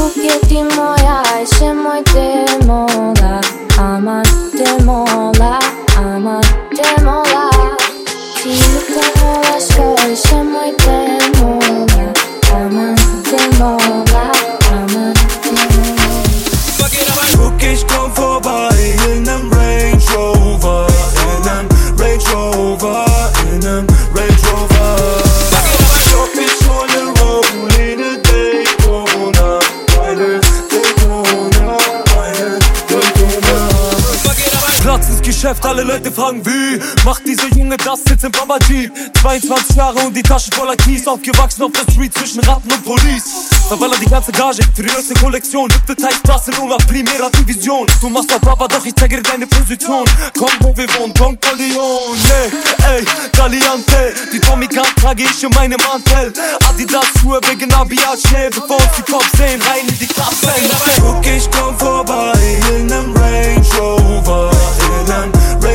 Kukje ti moja ajše moj te mola Ama te mola, ama te mola Ti nuka volaš kao ajše moj te mola Ama te mola, ama te Geschäft, alle Leute fragen wie Macht dieser Junge das jetzt im Baba Jeep 22 Jahre und die Tasche voller Kies Aufgewachsen auf der Street zwischen Ratten und Police. Verballert die ganze Gage für die neueste Kollektion. Hüpfte Teich Barcelona, Primera Division. Du machst auf Papa, doch ich zeige dir deine Position. Komm, wo wir wohnen, Don Corleone Ey, Galiante. Die Tommy Gun trage ich in meinem Mantel. Adidas Schuhe wegen Abiace Bevor uns die Cops sehen, rein in die Kapsel Guck, ich komm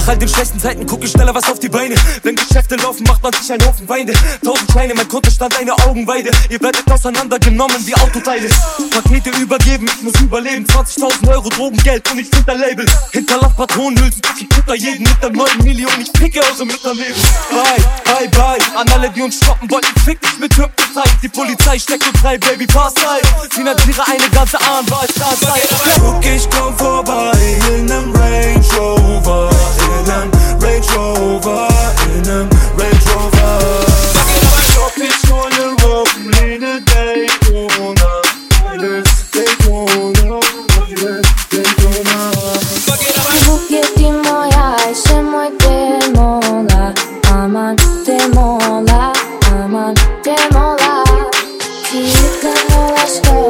Nach all den schlechten Zeiten guck ich schneller was auf die Beine. Wenn Geschäfte laufen, macht man sich einen Haufen Feinde. Tausend Scheine, mein Kontostand eine Augenweide. Ihr werdet auseinandergenommen wie Autoteile. Pakete übergeben, ich muss überleben. 20.000 Euro Drogengeld und ich find ein Label. Hinterlass Patronenhülsen, ich kutter jeden mit der neuen Million. Ich picke aus dem Leben. Bye, bye, bye. An alle, die uns stoppen wollten, fick dich mit Hypnotite. Die Polizei steckt uns rein, Baby, pass rein. Finanziere eine ganze Anwaltskanzlei. Guck, ich komm vorbei でってもらう。気がした